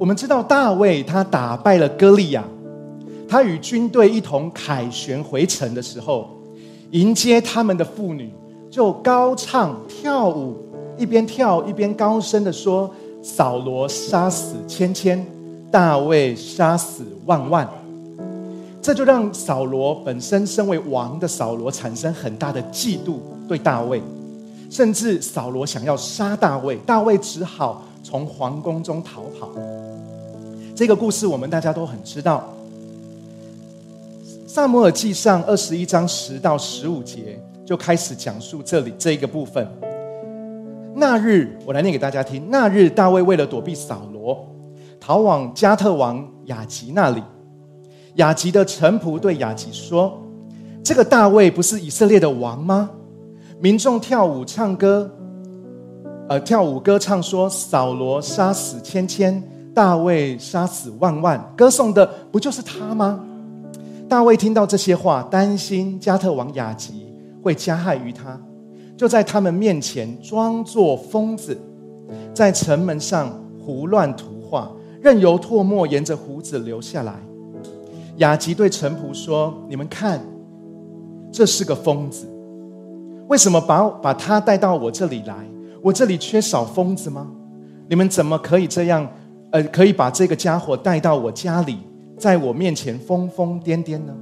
我们知道大卫他打败了歌利亚，他与军队一同凯旋回城的时候，迎接他们的妇女就高唱跳舞，一边跳一边高声的说：“扫罗杀死千千，大卫杀死万万。”这就让扫罗本身身为王的扫罗产生很大的嫉妒，对大卫，甚至扫罗想要杀大卫，大卫只好从皇宫中逃跑。这个故事我们大家都很知道，《萨摩尔记上》二十一章十到十五节就开始讲述这里这一个部分。那日，我来念给大家听。那日，大卫为了躲避扫罗，逃往加特王雅吉那里。雅吉的臣仆对雅吉说：“这个大卫不是以色列的王吗？”民众跳舞唱歌，呃，跳舞歌唱说：“扫罗杀死千千，大卫杀死万万。”歌颂的不就是他吗？大卫听到这些话，担心加特王雅吉会加害于他，就在他们面前装作疯子，在城门上胡乱涂画，任由唾沫沿着胡子流下来。雅吉对臣仆说：“你们看，这是个疯子。为什么把把他带到我这里来？我这里缺少疯子吗？你们怎么可以这样？呃，可以把这个家伙带到我家里，在我面前疯疯癫癫呢？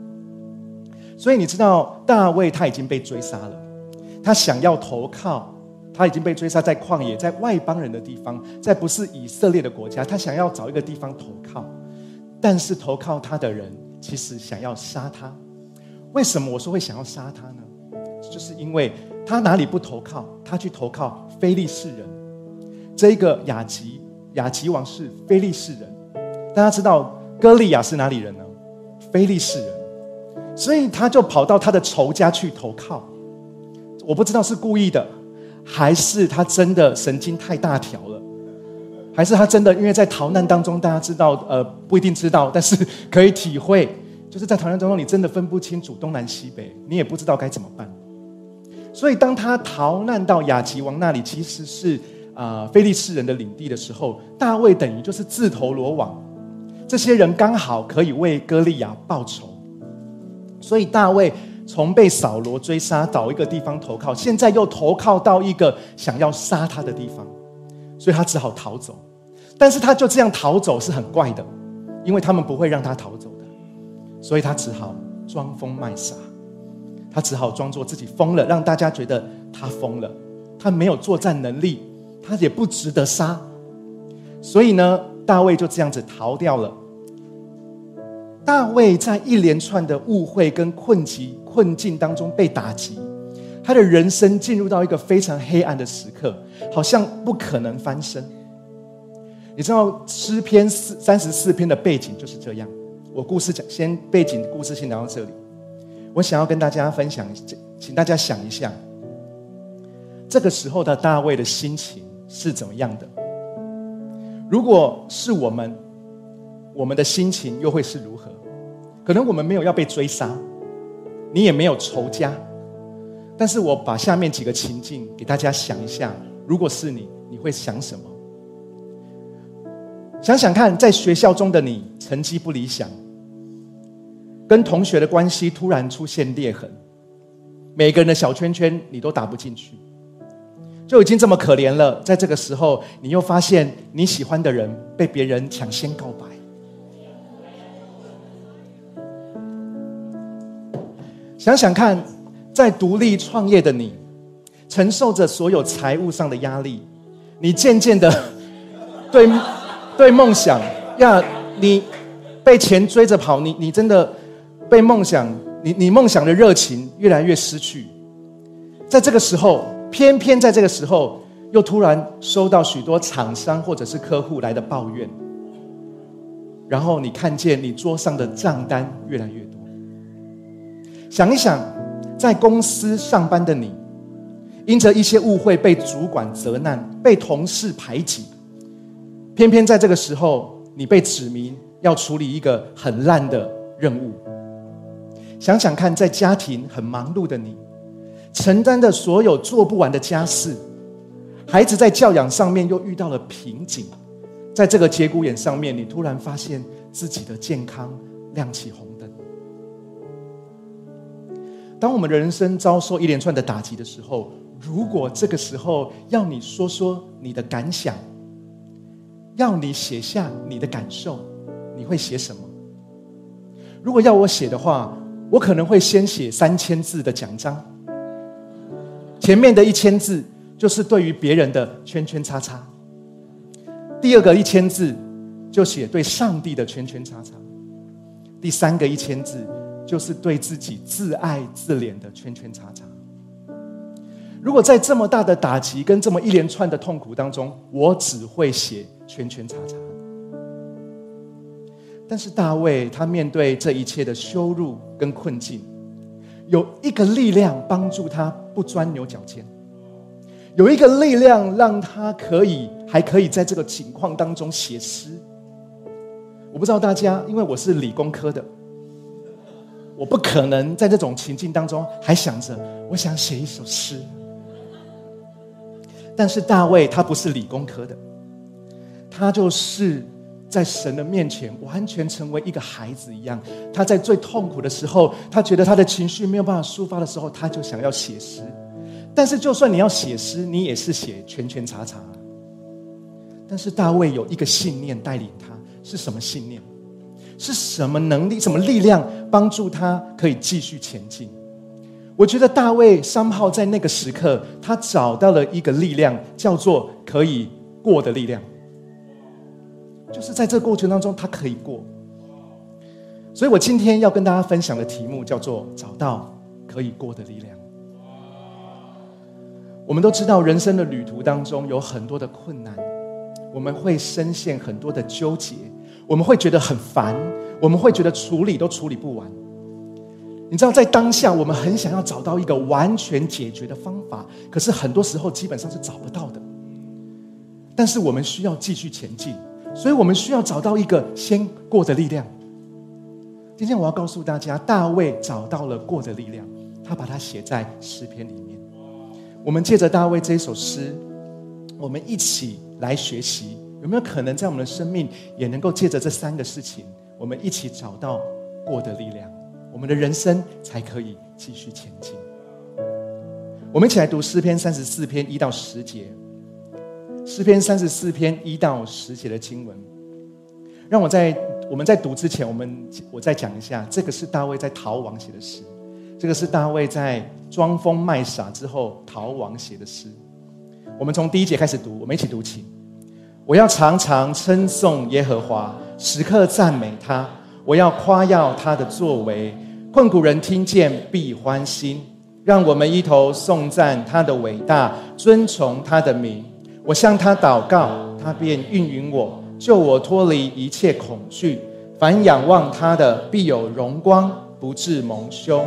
所以你知道，大卫他已经被追杀了，他想要投靠，他已经被追杀在旷野，在外邦人的地方，在不是以色列的国家，他想要找一个地方投靠，但是投靠他的人。”其实想要杀他，为什么我说会想要杀他呢？就是因为他哪里不投靠，他去投靠非利士人。这一个雅吉，雅吉王是非利士人。大家知道歌利亚是哪里人呢？非利士人。所以他就跑到他的仇家去投靠。我不知道是故意的，还是他真的神经太大条了。还是他真的因为在逃难当中，大家知道，呃，不一定知道，但是可以体会，就是在逃难当中，你真的分不清楚东南西北，你也不知道该怎么办。所以，当他逃难到雅吉王那里，其实是啊，菲利士人的领地的时候，大卫等于就是自投罗网，这些人刚好可以为歌利亚报仇。所以，大卫从被扫罗追杀，找一个地方投靠，现在又投靠到一个想要杀他的地方，所以他只好逃走。但是他就这样逃走是很怪的，因为他们不会让他逃走的，所以他只好装疯卖傻，他只好装作自己疯了，让大家觉得他疯了，他没有作战能力，他也不值得杀，所以呢，大卫就这样子逃掉了。大卫在一连串的误会跟困境困境当中被打击，他的人生进入到一个非常黑暗的时刻，好像不可能翻身。你知道诗篇四三十四篇的背景就是这样。我故事讲先背景故事先聊到这里。我想要跟大家分享，请大家想一下，这个时候的大卫的心情是怎么样的？如果是我们，我们的心情又会是如何？可能我们没有要被追杀，你也没有仇家，但是我把下面几个情境给大家想一下，如果是你，你会想什么？想想看，在学校中的你成绩不理想，跟同学的关系突然出现裂痕，每个人的小圈圈你都打不进去，就已经这么可怜了。在这个时候，你又发现你喜欢的人被别人抢先告白。想想看，在独立创业的你，承受着所有财务上的压力，你渐渐的对。对梦想呀，你被钱追着跑，你你真的被梦想，你你梦想的热情越来越失去。在这个时候，偏偏在这个时候，又突然收到许多厂商或者是客户来的抱怨，然后你看见你桌上的账单越来越多。想一想，在公司上班的你，因着一些误会被主管责难，被同事排挤。偏偏在这个时候，你被指明要处理一个很烂的任务。想想看，在家庭很忙碌的你，承担的所有做不完的家事，孩子在教养上面又遇到了瓶颈，在这个节骨眼上面，你突然发现自己的健康亮起红灯。当我们人生遭受一连串的打击的时候，如果这个时候要你说说你的感想，要你写下你的感受，你会写什么？如果要我写的话，我可能会先写三千字的奖章，前面的一千字就是对于别人的圈圈叉叉，第二个一千字就写对上帝的圈圈叉叉，第三个一千字就是对自己自爱自怜的圈圈叉叉。如果在这么大的打击跟这么一连串的痛苦当中，我只会写圈圈叉叉。但是大卫他面对这一切的羞辱跟困境，有一个力量帮助他不钻牛角尖，有一个力量让他可以还可以在这个情况当中写诗。我不知道大家，因为我是理工科的，我不可能在这种情境当中还想着我想写一首诗。但是大卫他不是理工科的，他就是在神的面前完全成为一个孩子一样。他在最痛苦的时候，他觉得他的情绪没有办法抒发的时候，他就想要写诗。但是就算你要写诗，你也是写圈圈叉叉。但是大卫有一个信念带领他，是什么信念？是什么能力、什么力量帮助他可以继续前进？我觉得大卫三号在那个时刻，他找到了一个力量，叫做可以过的力量。就是在这过程当中，他可以过。所以我今天要跟大家分享的题目叫做“找到可以过的力量”。我们都知道，人生的旅途当中有很多的困难，我们会深陷很多的纠结，我们会觉得很烦，我们会觉得处理都处理不完。你知道，在当下，我们很想要找到一个完全解决的方法，可是很多时候基本上是找不到的。但是我们需要继续前进，所以我们需要找到一个先过的力量。今天我要告诉大家，大卫找到了过的力量，他把它写在诗篇里面。我们借着大卫这首诗，我们一起来学习，有没有可能在我们的生命也能够借着这三个事情，我们一起找到过的力量？我们的人生才可以继续前进。我们一起来读诗篇三十四篇一到十节。诗篇三十四篇一到十节的经文，让我在我们在读之前，我们我再讲一下，这个是大卫在逃亡写的诗，这个是大卫在装疯卖傻之后逃亡写的诗。我们从第一节开始读，我们一起读起。我要常常称颂耶和华，时刻赞美他。我要夸耀他的作为。困苦人听见必欢心，让我们一头颂赞他的伟大，尊崇他的名。我向他祷告，他便应允我，救我脱离一切恐惧。凡仰望他的，必有荣光，不致蒙羞。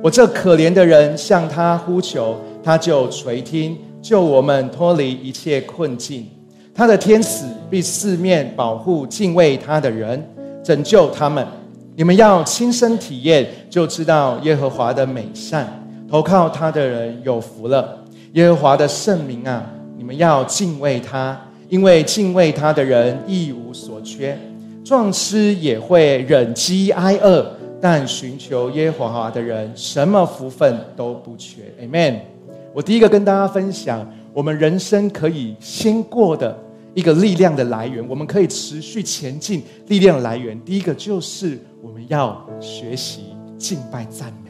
我这可怜的人向他呼求，他就垂听，救我们脱离一切困境。他的天使必四面保护敬畏他的人，拯救他们。你们要亲身体验，就知道耶和华的美善。投靠他的人有福了。耶和华的圣名啊，你们要敬畏他，因为敬畏他的人一无所缺。壮士也会忍饥挨饿，但寻求耶和华的人，什么福分都不缺。Amen。我第一个跟大家分享，我们人生可以先过的一个力量的来源，我们可以持续前进力量来源。第一个就是。我们要学习敬拜赞美。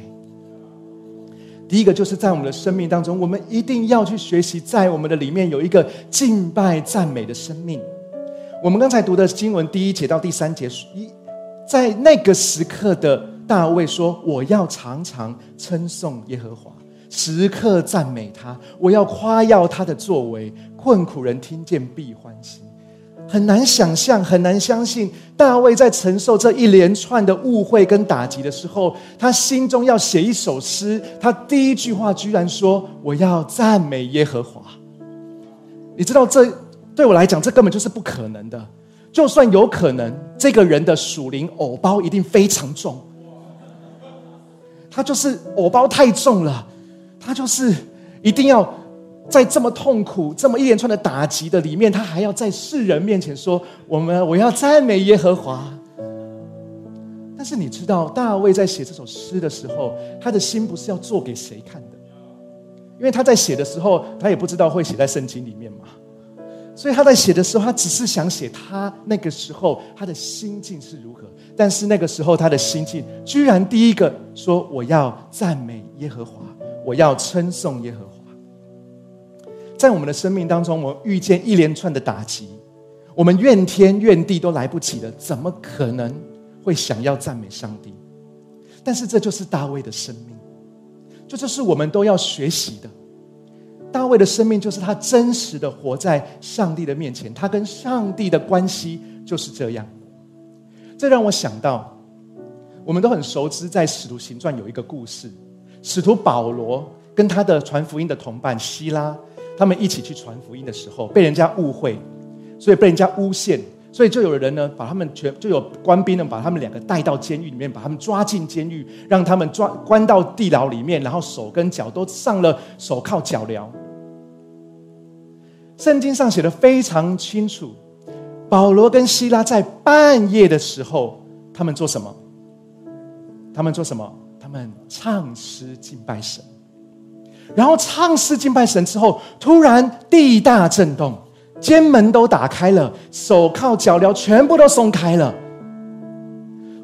第一个就是在我们的生命当中，我们一定要去学习，在我们的里面有一个敬拜赞美的生命。我们刚才读的经文第一节到第三节，一在那个时刻的大卫说：“我要常常称颂耶和华，时刻赞美他，我要夸耀他的作为，困苦人听见必欢喜。”很难想象，很难相信，大卫在承受这一连串的误会跟打击的时候，他心中要写一首诗。他第一句话居然说：“我要赞美耶和华。”你知道，这对我来讲，这根本就是不可能的。就算有可能，这个人的属灵藕包一定非常重。他就是藕包太重了，他就是一定要在这么痛苦、这么一连串的打击的里面，他还要在世人面前说：“我们我要赞美耶和华。”但是你知道，大卫在写这首诗的时候，他的心不是要做给谁看的，因为他在写的时候，他也不知道会写在圣经里面嘛。所以他在写的时候，他只是想写他那个时候他的心境是如何。但是那个时候他的心境，居然第一个说：“我要赞美耶和华，我要称颂耶和华。”在我们的生命当中，我们遇见一连串的打击，我们怨天怨地都来不及了，怎么可能会想要赞美上帝？但是这就是大卫的生命，这就是我们都要学习的。大卫的生命就是他真实的活在上帝的面前，他跟上帝的关系就是这样。这让我想到，我们都很熟知，在使徒行传有一个故事，使徒保罗跟他的传福音的同伴希拉。他们一起去传福音的时候，被人家误会，所以被人家诬陷，所以就有人呢把他们全就有官兵呢把他们两个带到监狱里面，把他们抓进监狱，让他们抓关到地牢里面，然后手跟脚都上了手铐脚镣。圣经上写的非常清楚，保罗跟希拉在半夜的时候，他们做什么？他们做什么？他们唱诗敬拜神。然后唱诗敬拜神之后，突然地大震动，监门都打开了，手铐脚镣全部都松开了。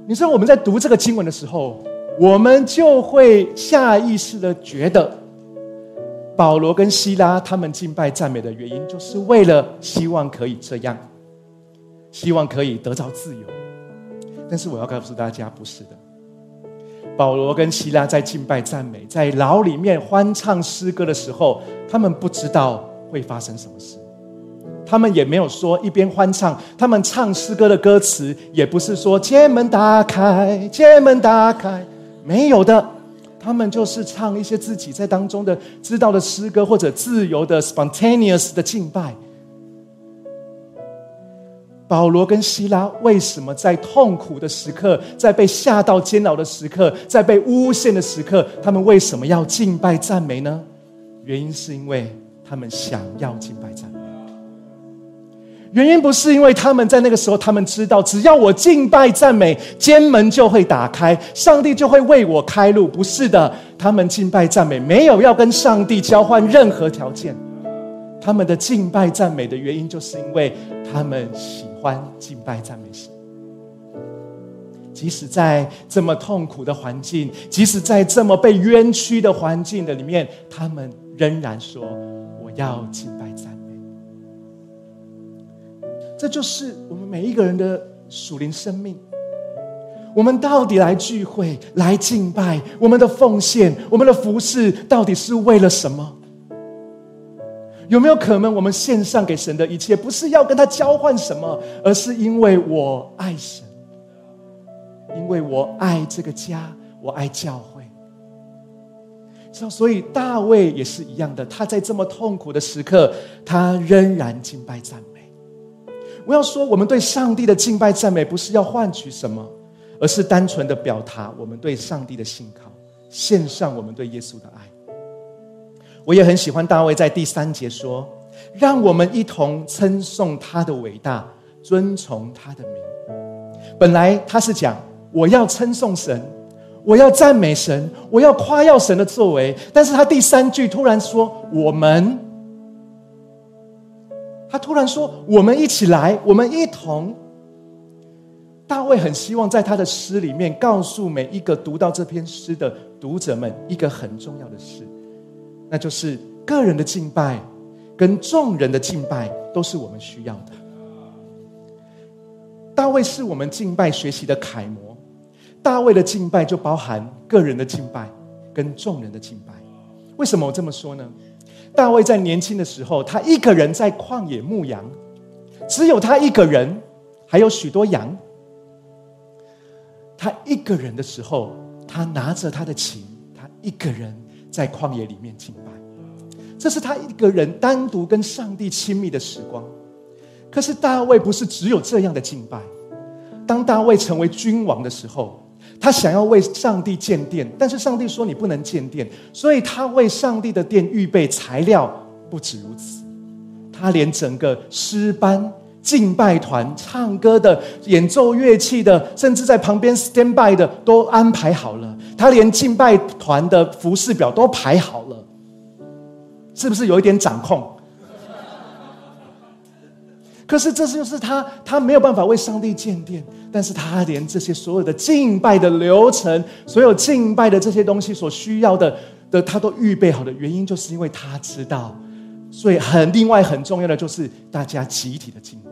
你知道我们在读这个经文的时候，我们就会下意识的觉得，保罗跟希拉他们敬拜赞美的原因，就是为了希望可以这样，希望可以得到自由。但是我要告诉大家，不是的。保罗跟希拉在敬拜赞美，在牢里面欢唱诗歌的时候，他们不知道会发生什么事，他们也没有说一边欢唱，他们唱诗歌的歌词也不是说监门打开，监门打开，没有的，他们就是唱一些自己在当中的知道的诗歌，或者自由的 spontaneous 的敬拜。保罗跟希拉为什么在痛苦的时刻，在被下到监牢的时刻，在被诬陷的时刻，他们为什么要敬拜赞美呢？原因是因为他们想要敬拜赞美。原因不是因为他们在那个时候，他们知道只要我敬拜赞美，监门就会打开，上帝就会为我开路。不是的，他们敬拜赞美没有要跟上帝交换任何条件。他们的敬拜赞美的原因，就是因为他们喜。欢敬拜赞美神，即使在这么痛苦的环境，即使在这么被冤屈的环境的里面，他们仍然说：“我要敬拜赞美。”这就是我们每一个人的属灵生命。我们到底来聚会、来敬拜，我们的奉献、我们的服饰，到底是为了什么？有没有可能，我们献上给神的一切，不是要跟他交换什么，而是因为我爱神，因为我爱这个家，我爱教会。所以大卫也是一样的，他在这么痛苦的时刻，他仍然敬拜赞美。我要说，我们对上帝的敬拜赞美，不是要换取什么，而是单纯的表达我们对上帝的信靠，献上我们对耶稣的爱。我也很喜欢大卫在第三节说：“让我们一同称颂他的伟大，尊崇他的名。”本来他是讲我要称颂神，我要赞美神，我要夸耀神的作为。但是他第三句突然说：“我们。”他突然说：“我们一起来，我们一同。”大卫很希望在他的诗里面告诉每一个读到这篇诗的读者们一个很重要的事。那就是个人的敬拜，跟众人的敬拜都是我们需要的。大卫是我们敬拜学习的楷模，大卫的敬拜就包含个人的敬拜跟众人的敬拜。为什么我这么说呢？大卫在年轻的时候，他一个人在旷野牧羊，只有他一个人，还有许多羊。他一个人的时候，他拿着他的琴，他一个人。在旷野里面敬拜，这是他一个人单独跟上帝亲密的时光。可是大卫不是只有这样的敬拜。当大卫成为君王的时候，他想要为上帝建殿，但是上帝说你不能建殿，所以他为上帝的殿预备材料不止如此，他连整个诗班、敬拜团、唱歌的、演奏乐器的，甚至在旁边 stand by 的都安排好了。他连敬拜团的服饰表都排好了，是不是有一点掌控？可是这就是他，他没有办法为上帝建殿，但是他连这些所有的敬拜的流程，所有敬拜的这些东西所需要的的，他都预备好的原因，就是因为他知道，所以很另外很重要的就是大家集体的敬拜。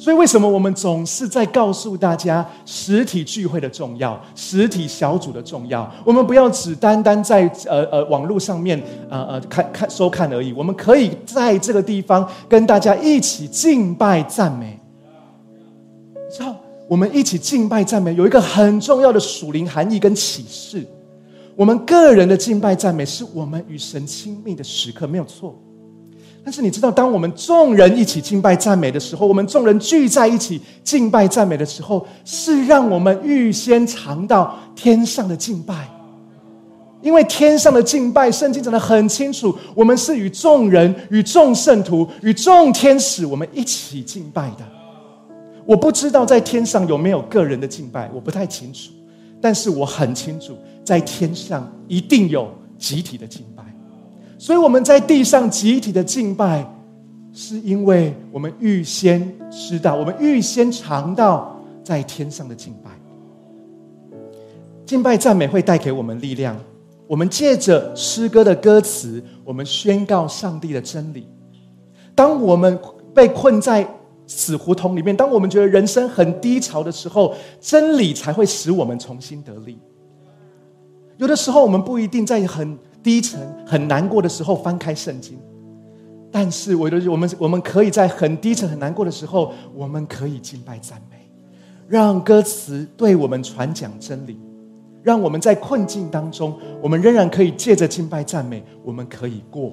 所以，为什么我们总是在告诉大家实体聚会的重要、实体小组的重要？我们不要只单单在呃呃网络上面呃呃看看收看而已。我们可以在这个地方跟大家一起敬拜赞美。知道，我们一起敬拜赞美有一个很重要的属灵含义跟启示。我们个人的敬拜赞美是我们与神亲密的时刻，没有错。但是你知道，当我们众人一起敬拜赞美的时候，我们众人聚在一起敬拜赞美的时候，是让我们预先尝到天上的敬拜。因为天上的敬拜，圣经讲的很清楚，我们是与众人、与众圣徒、与众天使，我们一起敬拜的。我不知道在天上有没有个人的敬拜，我不太清楚。但是我很清楚，在天上一定有集体的敬拜。所以我们在地上集体的敬拜，是因为我们预先知道，我们预先尝到在天上的敬拜。敬拜赞美会带给我们力量。我们借着诗歌的歌词，我们宣告上帝的真理。当我们被困在死胡同里面，当我们觉得人生很低潮的时候，真理才会使我们重新得力。有的时候，我们不一定在很。低沉、很难过的时候，翻开圣经。但是，我的我们我们可以在很低沉、很难过的时候，我们可以敬拜赞美，让歌词对我们传讲真理，让我们在困境当中，我们仍然可以借着敬拜赞美，我们可以过，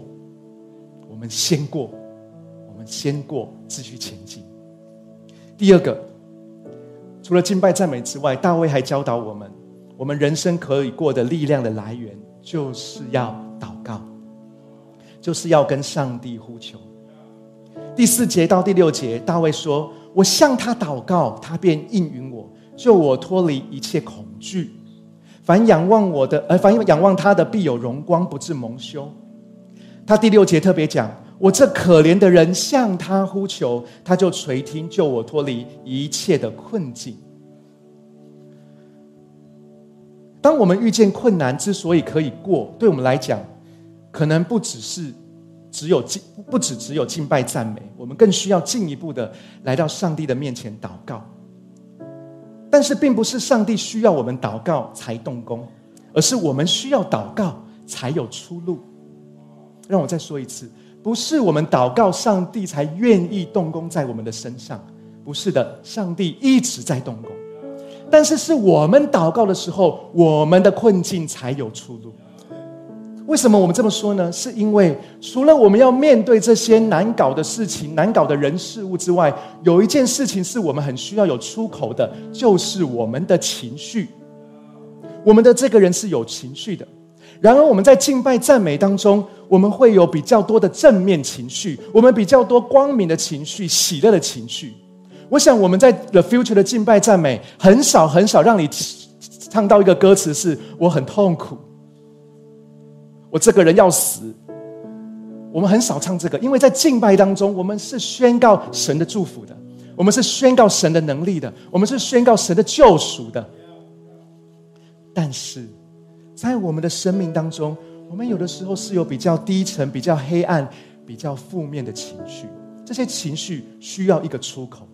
我们先过，我们先过，继续前进。第二个，除了敬拜赞美之外，大卫还教导我们，我们人生可以过的力量的来源。就是要祷告，就是要跟上帝呼求。第四节到第六节，大卫说：“我向他祷告，他便应允我，救我脱离一切恐惧。凡仰望我的，呃，凡仰望他的，必有荣光，不致蒙羞。”他第六节特别讲：“我这可怜的人向他呼求，他就垂听，救我脱离一切的困境。”当我们遇见困难，之所以可以过，对我们来讲，可能不只是只有敬，不只只有敬拜赞美，我们更需要进一步的来到上帝的面前祷告。但是，并不是上帝需要我们祷告才动工，而是我们需要祷告才有出路。让我再说一次，不是我们祷告，上帝才愿意动工在我们的身上，不是的，上帝一直在动工。但是是我们祷告的时候，我们的困境才有出路。为什么我们这么说呢？是因为除了我们要面对这些难搞的事情、难搞的人事物之外，有一件事情是我们很需要有出口的，就是我们的情绪。我们的这个人是有情绪的。然而我们在敬拜赞美当中，我们会有比较多的正面情绪，我们比较多光明的情绪、喜乐的情绪。我想我们在 The Future 的敬拜赞美很少很少让你唱到一个歌词是我很痛苦，我这个人要死。我们很少唱这个，因为在敬拜当中，我们是宣告神的祝福的，我们是宣告神的能力的，我们是宣告神的救赎的。但是在我们的生命当中，我们有的时候是有比较低沉、比较黑暗、比较负面的情绪，这些情绪需要一个出口。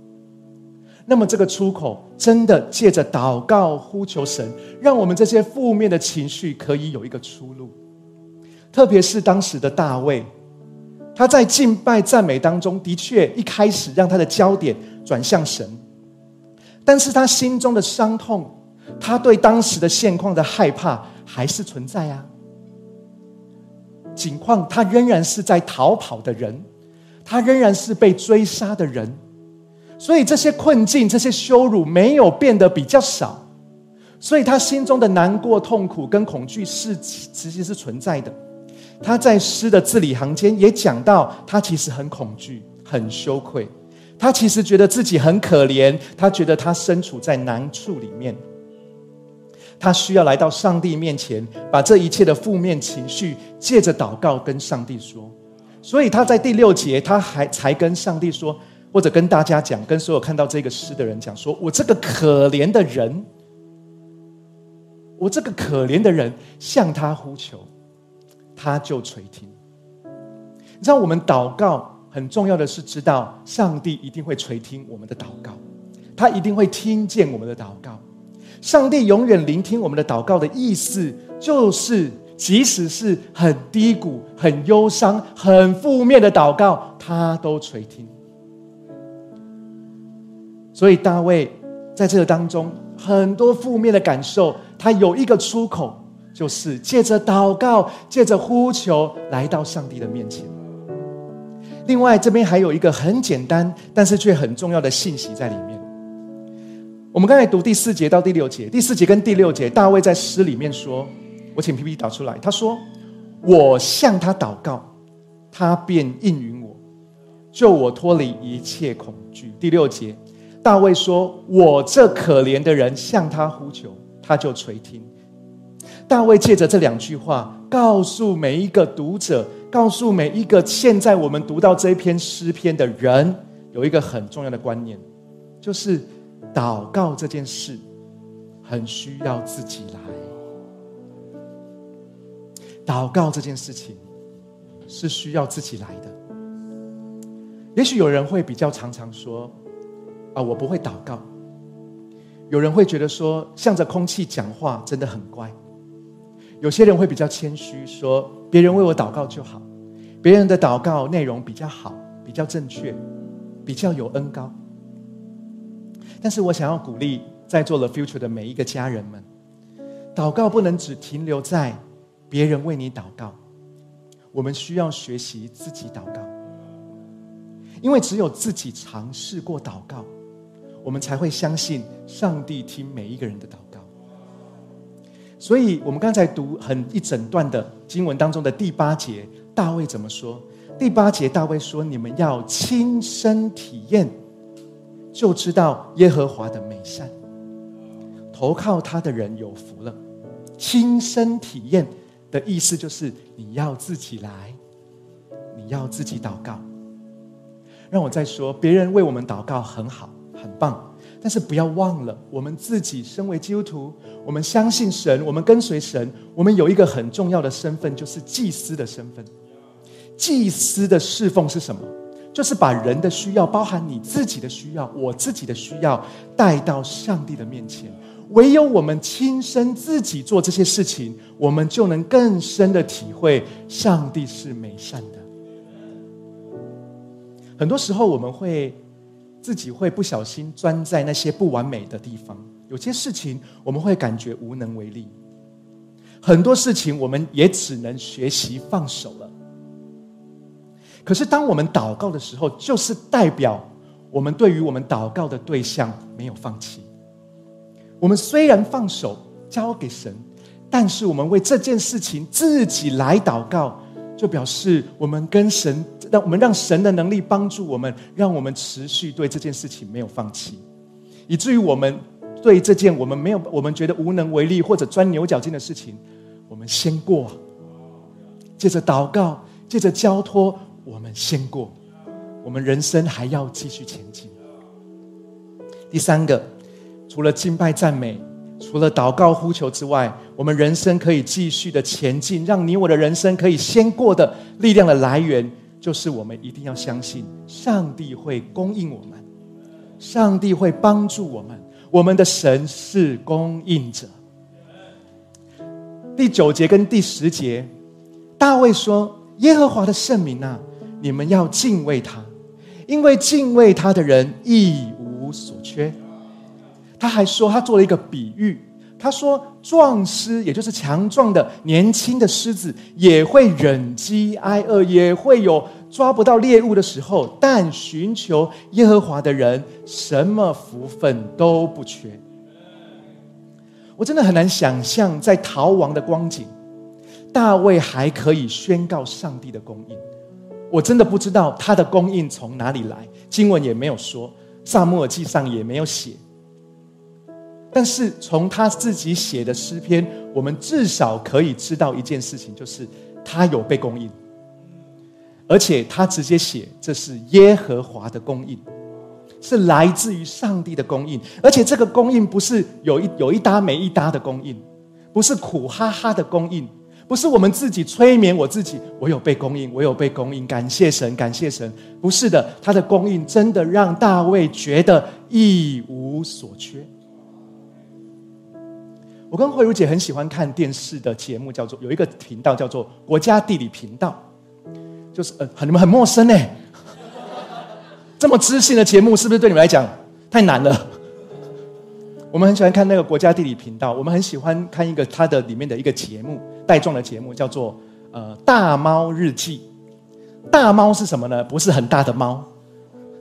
那么，这个出口真的借着祷告呼求神，让我们这些负面的情绪可以有一个出路。特别是当时的大卫，他在敬拜赞美当中，的确一开始让他的焦点转向神，但是他心中的伤痛，他对当时的现况的害怕还是存在啊。景况，他仍然是在逃跑的人，他仍然是被追杀的人。所以这些困境、这些羞辱没有变得比较少，所以他心中的难过、痛苦跟恐惧是其实是存在的。他在诗的字里行间也讲到，他其实很恐惧、很羞愧，他其实觉得自己很可怜，他觉得他身处在难处里面，他需要来到上帝面前，把这一切的负面情绪借着祷告跟上帝说。所以他在第六节，他还才跟上帝说，或者跟大家讲，跟所有看到这个诗的人讲，说我这个可怜的人，我这个可怜的人向他呼求。他就垂听。你知道，我们祷告很重要的是知道，上帝一定会垂听我们的祷告，他一定会听见我们的祷告。上帝永远聆听我们的祷告的意思，就是即使是很低谷、很忧伤、很负面的祷告，他都垂听。所以大卫在这个当中，很多负面的感受，他有一个出口。就是借着祷告，借着呼求，来到上帝的面前。另外，这边还有一个很简单，但是却很重要的信息在里面。我们刚才读第四节到第六节，第四节跟第六节，大卫在诗里面说：“我请 P P 导出来。”他说：“我向他祷告，他便应允我，救我脱离一切恐惧。”第六节，大卫说：“我这可怜的人向他呼求，他就垂听。”大卫借着这两句话，告诉每一个读者，告诉每一个现在我们读到这篇诗篇的人，有一个很重要的观念，就是祷告这件事很需要自己来。祷告这件事情是需要自己来的。也许有人会比较常常说：“啊，我不会祷告。”有人会觉得说：“向着空气讲话真的很乖。”有些人会比较谦虚，说别人为我祷告就好，别人的祷告内容比较好，比较正确，比较有恩高。但是我想要鼓励在座的 Future 的每一个家人们，祷告不能只停留在别人为你祷告，我们需要学习自己祷告，因为只有自己尝试过祷告，我们才会相信上帝听每一个人的祷告。所以，我们刚才读很一整段的经文当中的第八节，大卫怎么说？第八节，大卫说：“你们要亲身体验，就知道耶和华的美善。投靠他的人有福了。”亲身体验的意思就是你要自己来，你要自己祷告。让我再说，别人为我们祷告很好，很棒。但是不要忘了，我们自己身为基督徒，我们相信神，我们跟随神，我们有一个很重要的身份，就是祭司的身份。祭司的侍奉是什么？就是把人的需要，包含你自己的需要，我自己的需要，带到上帝的面前。唯有我们亲身自己做这些事情，我们就能更深的体会上帝是美善的。很多时候，我们会。自己会不小心钻在那些不完美的地方，有些事情我们会感觉无能为力，很多事情我们也只能学习放手了。可是当我们祷告的时候，就是代表我们对于我们祷告的对象没有放弃。我们虽然放手交给神，但是我们为这件事情自己来祷告。就表示我们跟神，让我们让神的能力帮助我们，让我们持续对这件事情没有放弃，以至于我们对这件我们没有我们觉得无能为力或者钻牛角尖的事情，我们先过，借着祷告，借着交托，我们先过，我们人生还要继续前进。第三个，除了敬拜赞美。除了祷告呼求之外，我们人生可以继续的前进，让你我的人生可以先过的力量的来源，就是我们一定要相信上帝会供应我们，上帝会帮助我们，我们的神是供应者。第九节跟第十节，大卫说：“耶和华的圣名啊，你们要敬畏他，因为敬畏他的人一无所缺。”他还说，他做了一个比喻。他说，壮狮，也就是强壮的年轻的狮子，也会忍饥挨饿，也会有抓不到猎物的时候。但寻求耶和华的人，什么福分都不缺。我真的很难想象，在逃亡的光景，大卫还可以宣告上帝的供应。我真的不知道他的供应从哪里来，经文也没有说，萨母尔记上也没有写。但是从他自己写的诗篇，我们至少可以知道一件事情，就是他有被供应，而且他直接写这是耶和华的供应，是来自于上帝的供应，而且这个供应不是有一有一搭没一搭的供应，不是苦哈哈的供应，不是我们自己催眠我自己，我有被供应，我有被供应，感谢神，感谢神，不是的，他的供应真的让大卫觉得一无所缺。我跟慧茹姐很喜欢看电视的节目，叫做有一个频道叫做国家地理频道，就是呃，很你们很陌生呢。这么知性的节目，是不是对你们来讲太难了？我们很喜欢看那个国家地理频道，我们很喜欢看一个它的里面的一个节目，带状的节目，叫做呃大猫日记。大猫是什么呢？不是很大的猫，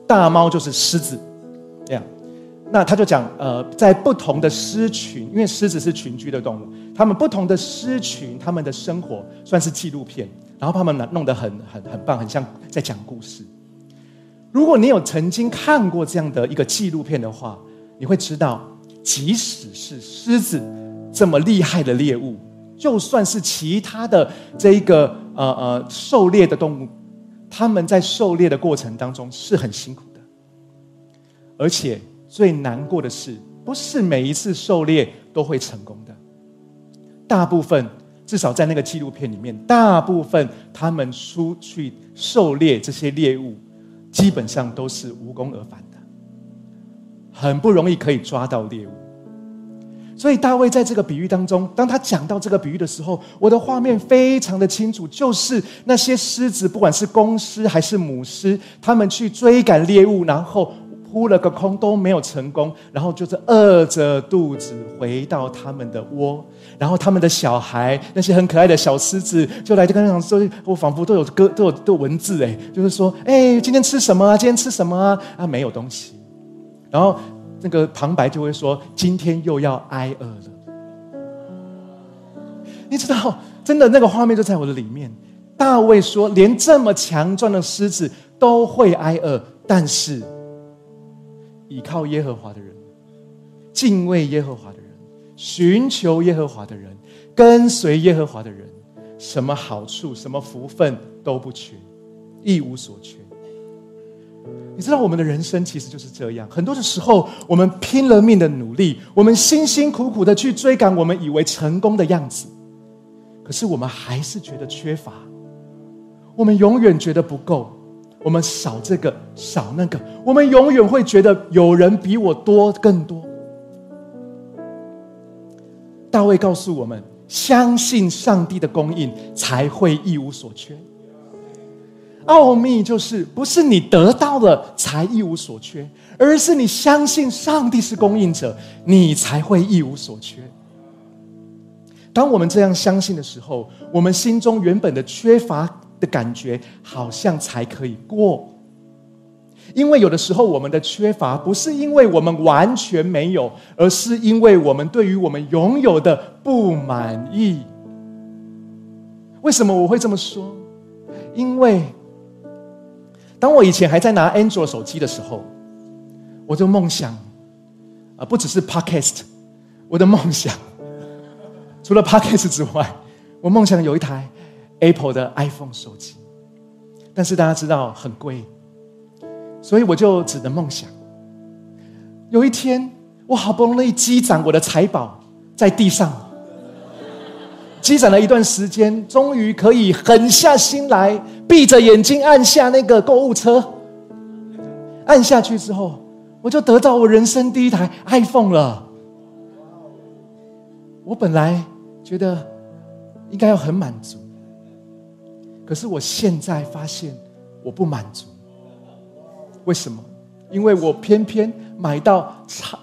大猫就是狮子，那他就讲，呃，在不同的狮群，因为狮子是群居的动物，他们不同的狮群，他们的生活算是纪录片，然后把他们弄得很很很棒，很像在讲故事。如果你有曾经看过这样的一个纪录片的话，你会知道，即使是狮子这么厉害的猎物，就算是其他的这一个呃呃狩猎的动物，他们在狩猎的过程当中是很辛苦的，而且。最难过的是，不是每一次狩猎都会成功的。大部分，至少在那个纪录片里面，大部分他们出去狩猎这些猎物，基本上都是无功而返的，很不容易可以抓到猎物。所以大卫在这个比喻当中，当他讲到这个比喻的时候，我的画面非常的清楚，就是那些狮子，不管是公狮还是母狮，他们去追赶猎物，然后。扑了个空都没有成功，然后就是饿着肚子回到他们的窝，然后他们的小孩那些很可爱的小狮子就来跟他讲说：“我仿佛都有歌，都有都有文字哎，就是说，哎，今天吃什么啊？今天吃什么啊？啊，没有东西。”然后那个旁白就会说：“今天又要挨饿了。”你知道，真的那个画面就在我的里面。大卫说：“连这么强壮的狮子都会挨饿，但是。”倚靠耶和华的人，敬畏耶和华的人，寻求耶和华的人，跟随耶和华的人，什么好处、什么福分都不缺，一无所缺。你知道，我们的人生其实就是这样。很多的时候，我们拼了命的努力，我们辛辛苦苦的去追赶我们以为成功的样子，可是我们还是觉得缺乏，我们永远觉得不够。我们少这个，少那个，我们永远会觉得有人比我多更多。大卫告诉我们：相信上帝的供应，才会一无所缺。奥秘就是，不是你得到了才一无所缺，而是你相信上帝是供应者，你才会一无所缺。当我们这样相信的时候，我们心中原本的缺乏。的感觉好像才可以过，因为有的时候我们的缺乏不是因为我们完全没有，而是因为我们对于我们拥有的不满意。为什么我会这么说？因为当我以前还在拿安卓手机的时候，我就梦想啊，不只是 Podcast，我的梦想除了 Podcast 之外，我梦想有一台。Apple 的 iPhone 手机，但是大家知道很贵，所以我就只能梦想。有一天，我好不容易积攒我的财宝在地上，积攒了一段时间，终于可以狠下心来，闭着眼睛按下那个购物车。按下去之后，我就得到我人生第一台 iPhone 了。我本来觉得应该要很满足。可是我现在发现我不满足，为什么？因为我偏偏买到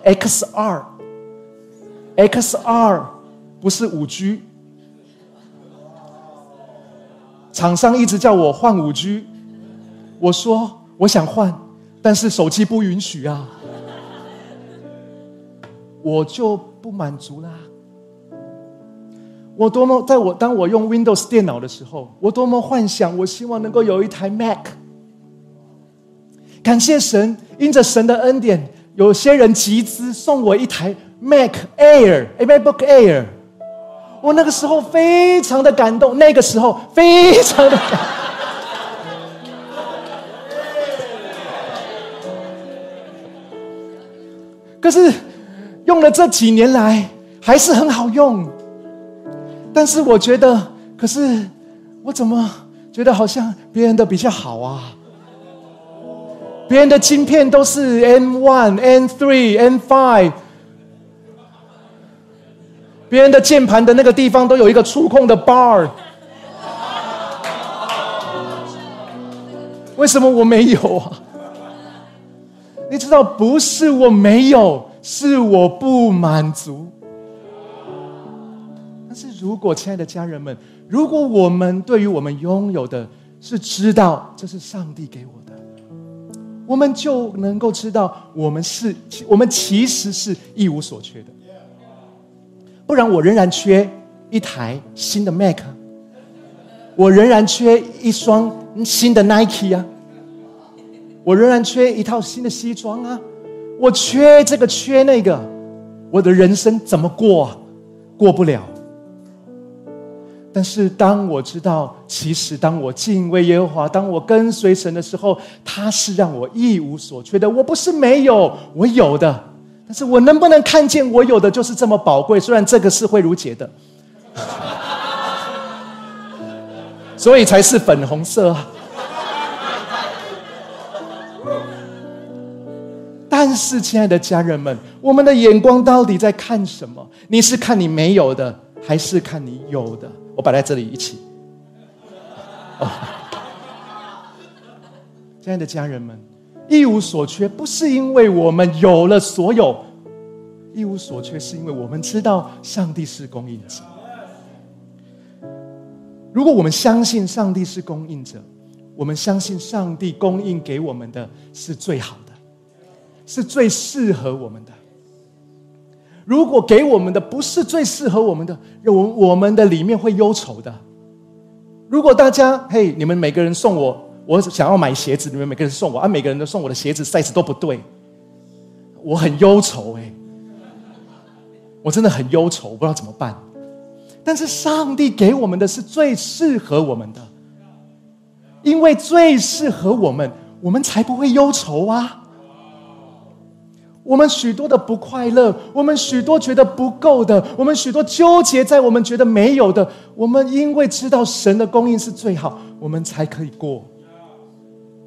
X 二，X 二不是五 G，厂商一直叫我换五 G，我说我想换，但是手机不允许啊，我就不满足啦。我多么在我当我用 Windows 电脑的时候，我多么幻想，我希望能够有一台 Mac。感谢神，因着神的恩典，有些人集资送我一台 Mac Air、a MacBook Air。我那个时候非常的感动，那个时候非常的感。可是用了这几年来，还是很好用。但是我觉得，可是我怎么觉得好像别人的比较好啊？别人的晶片都是 N one、N three、N five，别人的键盘的那个地方都有一个触控的 bar，为什么我没有啊？你知道，不是我没有，是我不满足。如果，亲爱的家人们，如果我们对于我们拥有的是知道这是上帝给我的，我们就能够知道我们是我们其实是一无所缺的。不然，我仍然缺一台新的 Mac，我仍然缺一双新的 Nike 啊。我仍然缺一套新的西装啊！我缺这个，缺那个，我的人生怎么过？过不了。但是当我知道，其实当我敬畏耶和华，当我跟随神的时候，他是让我一无所缺的。我不是没有，我有的。但是我能不能看见我有的就是这么宝贵？虽然这个是慧如姐的，所以才是粉红色。但是，亲爱的家人们，我们的眼光到底在看什么？你是看你没有的，还是看你有的？我摆在这里一起。亲爱的家人们，一无所缺，不是因为我们有了所有，一无所缺，是因为我们知道上帝是供应者。如果我们相信上帝是供应者，我们相信上帝供应给我们的是最好的。是最适合我们的。如果给我们的不是最适合我们的，我我们的里面会忧愁的。如果大家嘿，你们每个人送我，我想要买鞋子，你们每个人送我，啊，每个人都送我的鞋子 size 都不对，我很忧愁哎，我真的很忧愁，我不知道怎么办。但是上帝给我们的是最适合我们的，因为最适合我们，我们才不会忧愁啊。我们许多的不快乐，我们许多觉得不够的，我们许多纠结在我们觉得没有的，我们因为知道神的供应是最好，我们才可以过。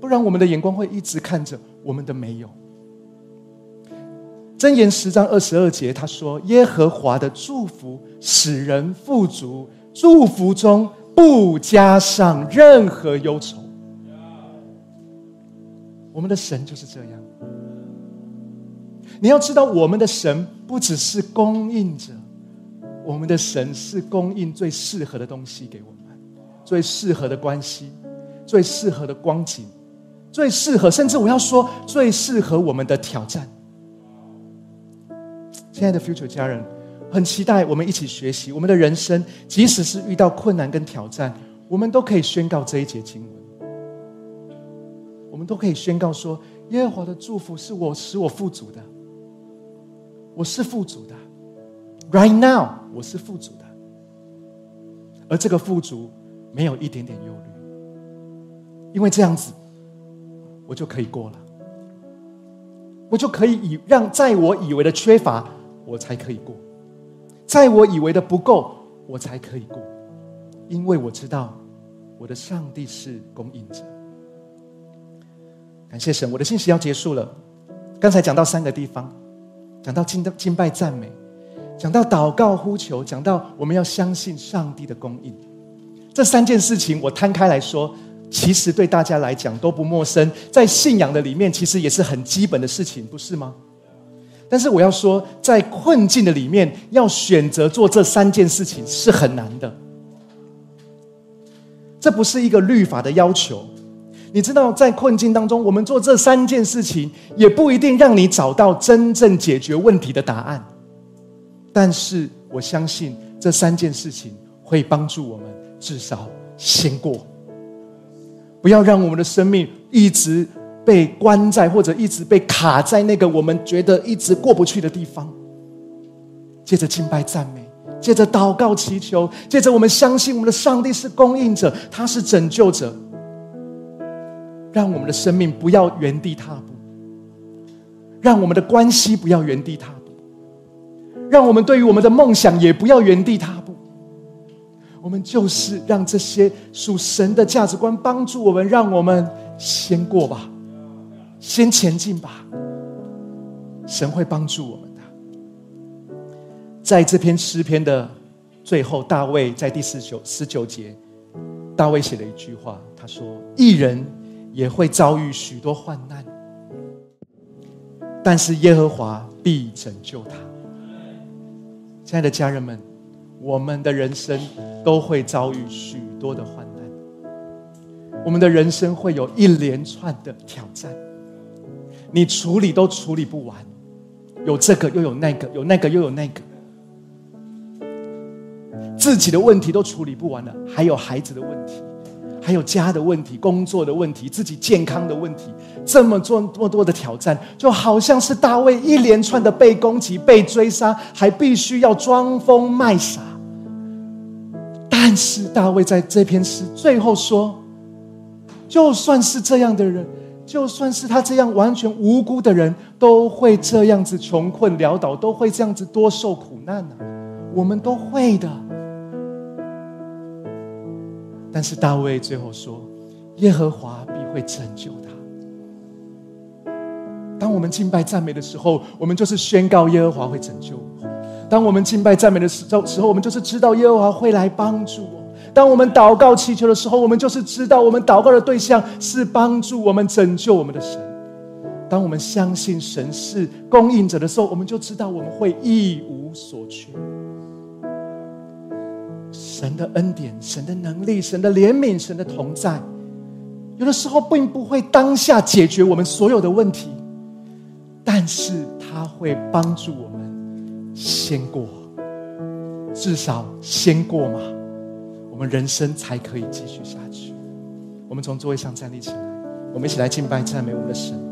不然，我们的眼光会一直看着我们的没有。箴言十章二十二节，他说：“耶和华的祝福使人富足，祝福中不加上任何忧愁。”我们的神就是这样。你要知道，我们的神不只是供应者，我们的神是供应最适合的东西给我们，最适合的关系，最适合的光景，最适合，甚至我要说，最适合我们的挑战。亲爱的 Future 家人，很期待我们一起学习，我们的人生，即使是遇到困难跟挑战，我们都可以宣告这一节经文，我们都可以宣告说，耶和华的祝福是我使我富足的。我是富足的，right now 我是富足的，而这个富足没有一点点忧虑，因为这样子我就可以过了，我就可以以让在我以为的缺乏，我才可以过，在我以为的不够，我才可以过，因为我知道我的上帝是供应者。感谢神，我的信息要结束了。刚才讲到三个地方。讲到敬的敬拜赞美，讲到祷告呼求，讲到我们要相信上帝的供应，这三件事情我摊开来说，其实对大家来讲都不陌生，在信仰的里面，其实也是很基本的事情，不是吗？但是我要说，在困境的里面，要选择做这三件事情是很难的，这不是一个律法的要求。你知道，在困境当中，我们做这三件事情，也不一定让你找到真正解决问题的答案。但是，我相信这三件事情会帮助我们至少先过。不要让我们的生命一直被关在，或者一直被卡在那个我们觉得一直过不去的地方。接着敬拜赞美，接着祷告祈求，接着我们相信我们的上帝是供应者，他是拯救者。让我们的生命不要原地踏步，让我们的关系不要原地踏步，让我们对于我们的梦想也不要原地踏步。我们就是让这些属神的价值观帮助我们，让我们先过吧，先前进吧。神会帮助我们的。在这篇诗篇的最后，大卫在第十九十九节，大卫写了一句话，他说：“一人也会遭遇许多患难，但是耶和华必拯救他。”亲爱的家人们。我们的人生都会遭遇许多的患难，我们的人生会有一连串的挑战，你处理都处理不完，有这个又有那个，有那个又有那个，自己的问题都处理不完了，还有孩子的问题，还有家的问题、工作的问题、自己健康的问题，这么做这么多的挑战，就好像是大卫一连串的被攻击、被追杀，还必须要装疯卖傻。但是大卫在这篇诗最后说：“就算是这样的人，就算是他这样完全无辜的人，都会这样子穷困潦倒，都会这样子多受苦难呢。我们都会的。但是大卫最后说：耶和华必会拯救他。当我们敬拜赞美的时候，我们就是宣告耶和华会拯救。”当我们敬拜赞美的时时候，我们就是知道耶和华会来帮助我。当我们祷告祈求的时候，我们就是知道我们祷告的对象是帮助我们拯救我们的神。当我们相信神是供应者的时候，我们就知道我们会一无所缺。神的恩典、神的能力、神的怜悯、神的同在，有的时候并不会当下解决我们所有的问题，但是他会帮助我们。先过，至少先过嘛，我们人生才可以继续下去。我们从座位上站立起来，我们一起来敬拜赞美我们的神。